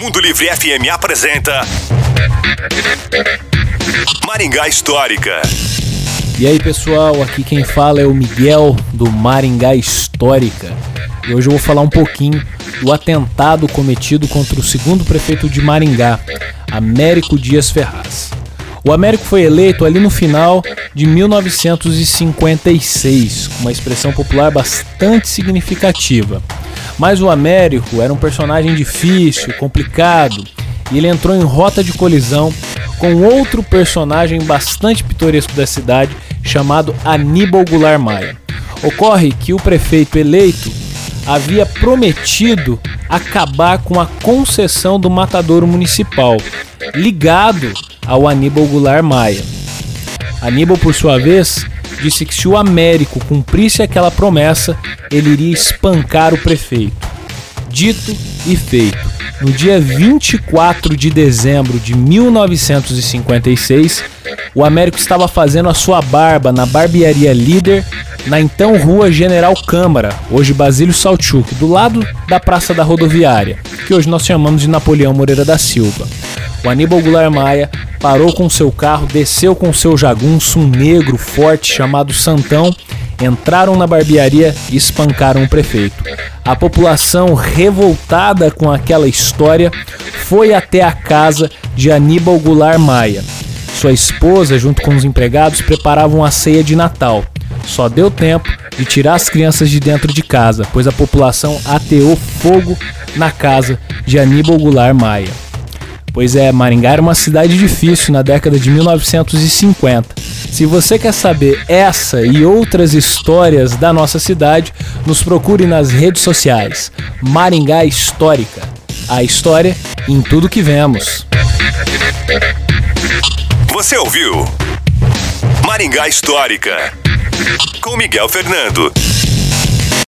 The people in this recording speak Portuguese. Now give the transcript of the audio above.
Mundo Livre FM apresenta Maringá Histórica. E aí pessoal, aqui quem fala é o Miguel do Maringá Histórica. E hoje eu vou falar um pouquinho do atentado cometido contra o segundo prefeito de Maringá, Américo Dias Ferraz. O Américo foi eleito ali no final de 1956, com uma expressão popular bastante significativa. Mas o Américo era um personagem difícil, complicado, e ele entrou em rota de colisão com outro personagem bastante pitoresco da cidade chamado Aníbal Goulart Maia. Ocorre que o prefeito eleito havia prometido acabar com a concessão do matadouro municipal, ligado ao Aníbal Goulart Maia. Aníbal, por sua vez, disse que se o Américo cumprisse aquela promessa, ele iria espancar o prefeito. Dito e feito. No dia 24 de dezembro de 1956, o Américo estava fazendo a sua barba na barbearia Líder, na então rua General Câmara, hoje Basílio Salchuk, do lado da Praça da Rodoviária, que hoje nós chamamos de Napoleão Moreira da Silva. O Aníbal Goulart Maia parou com seu carro, desceu com seu jagunço, um negro forte chamado Santão, entraram na barbearia e espancaram o prefeito. A população, revoltada com aquela história, foi até a casa de Aníbal Goulart Maia. Sua esposa, junto com os empregados, preparavam a ceia de Natal. Só deu tempo de tirar as crianças de dentro de casa, pois a população ateou fogo na casa de Aníbal Goulart Maia. Pois é, Maringá era uma cidade difícil na década de 1950. Se você quer saber essa e outras histórias da nossa cidade, nos procure nas redes sociais. Maringá Histórica. A história em tudo que vemos. Você ouviu Maringá Histórica com Miguel Fernando.